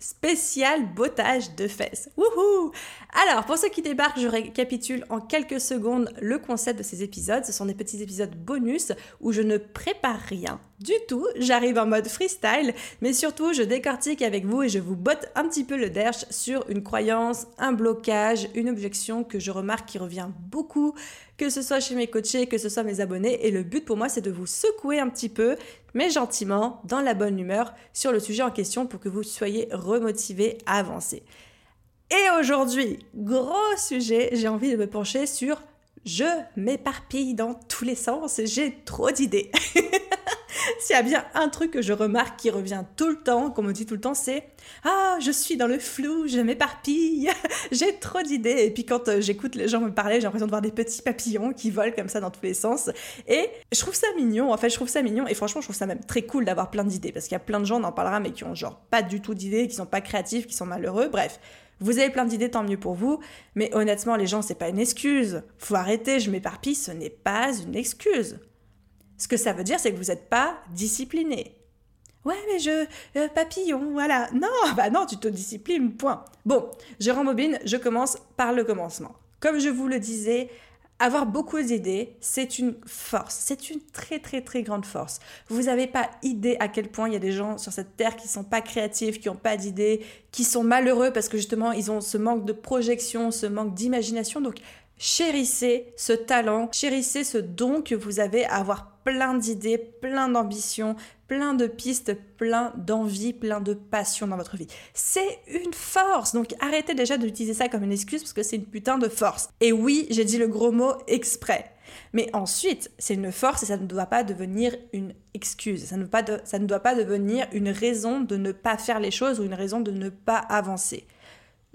spécial bottage de fesses. Wouhou Alors, pour ceux qui débarquent, je récapitule en quelques secondes le concept de ces épisodes. Ce sont des petits épisodes bonus où je ne prépare rien du tout. J'arrive en mode freestyle, mais surtout, je décortique avec vous et je vous botte un petit peu le derche sur une croyance, un blocage, une objection que je remarque qui revient beaucoup, que ce soit chez mes coachés, que ce soit mes abonnés. Et le but pour moi, c'est de vous secouer un petit peu, mais gentiment, dans la bonne humeur, sur le sujet en question pour que vous soyez remotivés à avancer. Et aujourd'hui, gros sujet, j'ai envie de me pencher sur je m'éparpille dans tous les sens, j'ai trop d'idées. S'il y a bien un truc que je remarque qui revient tout le temps, qu'on me dit tout le temps, c'est Ah, je suis dans le flou, je m'éparpille, j'ai trop d'idées. Et puis quand euh, j'écoute les gens me parler, j'ai l'impression de voir des petits papillons qui volent comme ça dans tous les sens. Et je trouve ça mignon, en fait, je trouve ça mignon. Et franchement, je trouve ça même très cool d'avoir plein d'idées. Parce qu'il y a plein de gens, on en parlera, mais qui ont genre pas du tout d'idées, qui sont pas créatifs, qui sont malheureux. Bref. Vous avez plein d'idées, tant mieux pour vous, mais honnêtement, les gens, c'est pas une excuse. Faut arrêter, je m'éparpille, ce n'est pas une excuse. Ce que ça veut dire, c'est que vous n'êtes pas discipliné. Ouais, mais je. Euh, papillon, voilà. Non, bah non, tu te disciplines, point. Bon, je rembobine, je commence par le commencement. Comme je vous le disais, avoir beaucoup d'idées, c'est une force, c'est une très très très grande force. Vous n'avez pas idée à quel point il y a des gens sur cette terre qui sont pas créatifs, qui n'ont pas d'idées, qui sont malheureux parce que justement ils ont ce manque de projection, ce manque d'imagination. Donc chérissez ce talent, chérissez ce don que vous avez à avoir plein d'idées, plein d'ambitions, plein de pistes, plein d'envie, plein de passion dans votre vie. C'est une force. Donc arrêtez déjà d'utiliser ça comme une excuse parce que c'est une putain de force. Et oui, j'ai dit le gros mot exprès. Mais ensuite, c'est une force et ça ne doit pas devenir une excuse. Ça ne, ça ne doit pas devenir une raison de ne pas faire les choses ou une raison de ne pas avancer.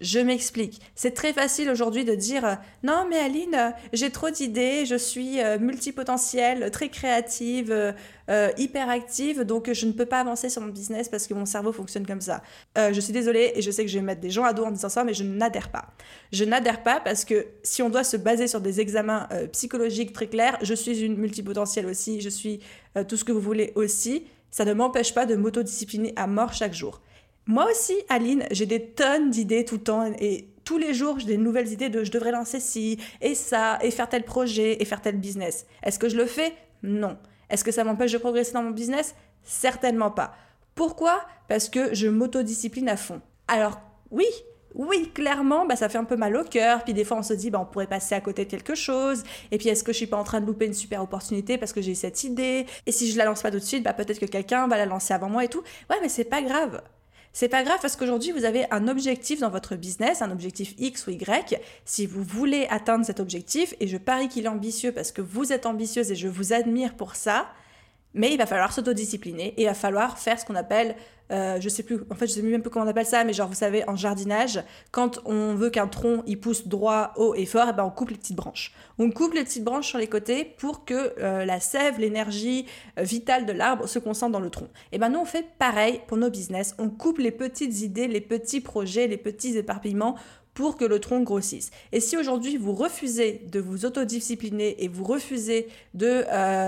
Je m'explique. C'est très facile aujourd'hui de dire euh, non mais Aline, euh, j'ai trop d'idées, je suis euh, multipotentielle, très créative, hyper active, donc je ne peux pas avancer sur mon business parce que mon cerveau fonctionne comme ça. je suis désolée et je sais que je vais mettre des gens à dos en disant ça, mais je n'adhère pas. Je n'adhère pas parce que si on doit se baser sur des examens psychologiques très clairs, je suis une multipotentielle aussi, je suis tout ce que vous voulez aussi, ça ne m'empêche pas de m'autodiscipliner à mort chaque jour. Moi aussi, Aline, j'ai des tonnes d'idées tout le temps et tous les jours, j'ai des nouvelles idées de je devrais lancer ci et ça et faire tel projet et faire tel business. Est-ce que je le fais? Non. Est-ce que ça m'empêche de progresser dans mon business? Certainement pas. Pourquoi? Parce que je m'autodiscipline à fond. Alors oui, oui, clairement, bah, ça fait un peu mal au cœur. Puis des fois, on se dit, bah, on pourrait passer à côté de quelque chose. Et puis, est-ce que je suis pas en train de louper une super opportunité parce que j'ai cette idée? Et si je la lance pas tout de suite, bah, peut-être que quelqu'un va la lancer avant moi et tout. Ouais, mais c'est pas grave. C'est pas grave parce qu'aujourd'hui, vous avez un objectif dans votre business, un objectif X ou Y. Si vous voulez atteindre cet objectif, et je parie qu'il est ambitieux parce que vous êtes ambitieuse et je vous admire pour ça, mais il va falloir s'autodiscipliner et il va falloir faire ce qu'on appelle euh, je sais plus, en fait, je sais même plus comment on appelle ça, mais genre, vous savez, en jardinage, quand on veut qu'un tronc il pousse droit, haut et fort, et eh ben on coupe les petites branches. On coupe les petites branches sur les côtés pour que euh, la sève, l'énergie euh, vitale de l'arbre se concentre dans le tronc. Et ben nous, on fait pareil pour nos business. On coupe les petites idées, les petits projets, les petits éparpillements pour que le tronc grossisse. Et si aujourd'hui vous refusez de vous autodiscipliner et vous refusez de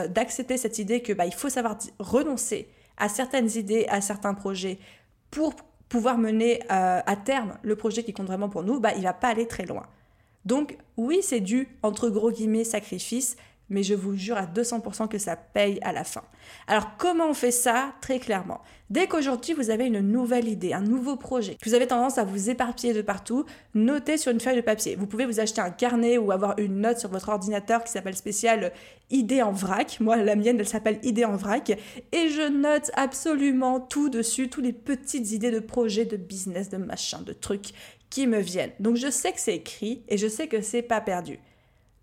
d'accepter cette idée que bah, il faut savoir renoncer à certaines idées, à certains projets pour pouvoir mener euh, à terme le projet qui compte vraiment pour nous, bah, il va pas aller très loin. Donc oui, c'est dû, entre gros guillemets, sacrifice, mais je vous jure à 200% que ça paye à la fin. Alors comment on fait ça? Très clairement. Dès qu'aujourd'hui vous avez une nouvelle idée, un nouveau projet, que vous avez tendance à vous éparpiller de partout, notez sur une feuille de papier. Vous pouvez vous acheter un carnet ou avoir une note sur votre ordinateur qui s'appelle spécial idée en vrac. Moi, la mienne, elle s'appelle idée en vrac. Et je note absolument tout dessus, toutes les petites idées de projet, de business, de machin, de trucs qui me viennent. Donc je sais que c'est écrit et je sais que c'est pas perdu.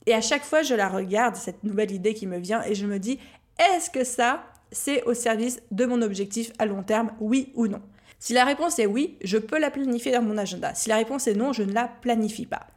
Et à chaque fois, je la regarde, cette nouvelle idée qui me vient, et je me dis, est-ce que ça, c'est au service de mon objectif à long terme, oui ou non? Si la réponse est oui, je peux la planifier dans mon agenda. Si la réponse est non, je ne la planifie pas.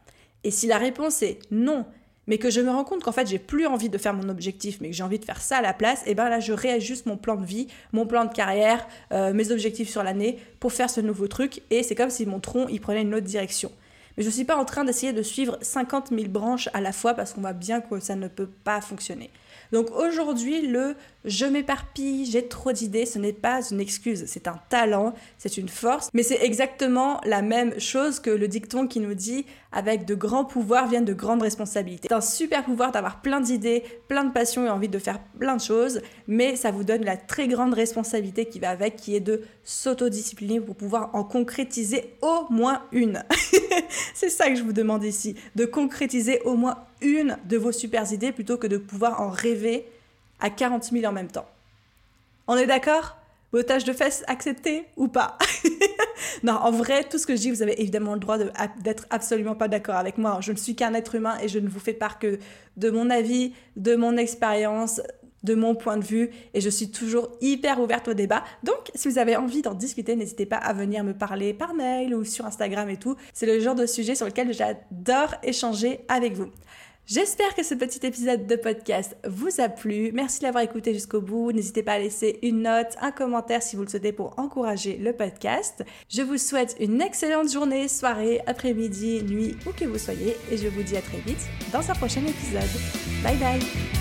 Et si la réponse est non, mais que je me rends compte qu'en fait j'ai plus envie de faire mon objectif, mais que j'ai envie de faire ça à la place, et ben là je réajuste mon plan de vie, mon plan de carrière, euh, mes objectifs sur l'année pour faire ce nouveau truc, et c'est comme si mon tronc il prenait une autre direction. Mais je ne suis pas en train d'essayer de suivre 50 000 branches à la fois parce qu'on voit bien que ça ne peut pas fonctionner. Donc aujourd'hui, le je m'éparpille, j'ai trop d'idées, ce n'est pas une excuse, c'est un talent, c'est une force, mais c'est exactement la même chose que le dicton qui nous dit avec de grands pouvoirs viennent de grandes responsabilités. C'est un super pouvoir d'avoir plein d'idées, plein de passions et envie de faire plein de choses, mais ça vous donne la très grande responsabilité qui va avec, qui est de s'autodiscipliner pour pouvoir en concrétiser au moins une. c'est ça que je vous demande ici, de concrétiser au moins une de vos super idées plutôt que de pouvoir en rêver à 40 000 en même temps. On est d'accord? Botage de fesses accepté ou pas? Non, en vrai, tout ce que je dis, vous avez évidemment le droit d'être absolument pas d'accord avec moi. Je ne suis qu'un être humain et je ne vous fais part que de mon avis, de mon expérience, de mon point de vue et je suis toujours hyper ouverte au débat. Donc, si vous avez envie d'en discuter, n'hésitez pas à venir me parler par mail ou sur Instagram et tout. C'est le genre de sujet sur lequel j'adore échanger avec vous. J'espère que ce petit épisode de podcast vous a plu. Merci de l'avoir écouté jusqu'au bout. N'hésitez pas à laisser une note, un commentaire si vous le souhaitez pour encourager le podcast. Je vous souhaite une excellente journée, soirée, après-midi, nuit, où que vous soyez. Et je vous dis à très vite dans un prochain épisode. Bye bye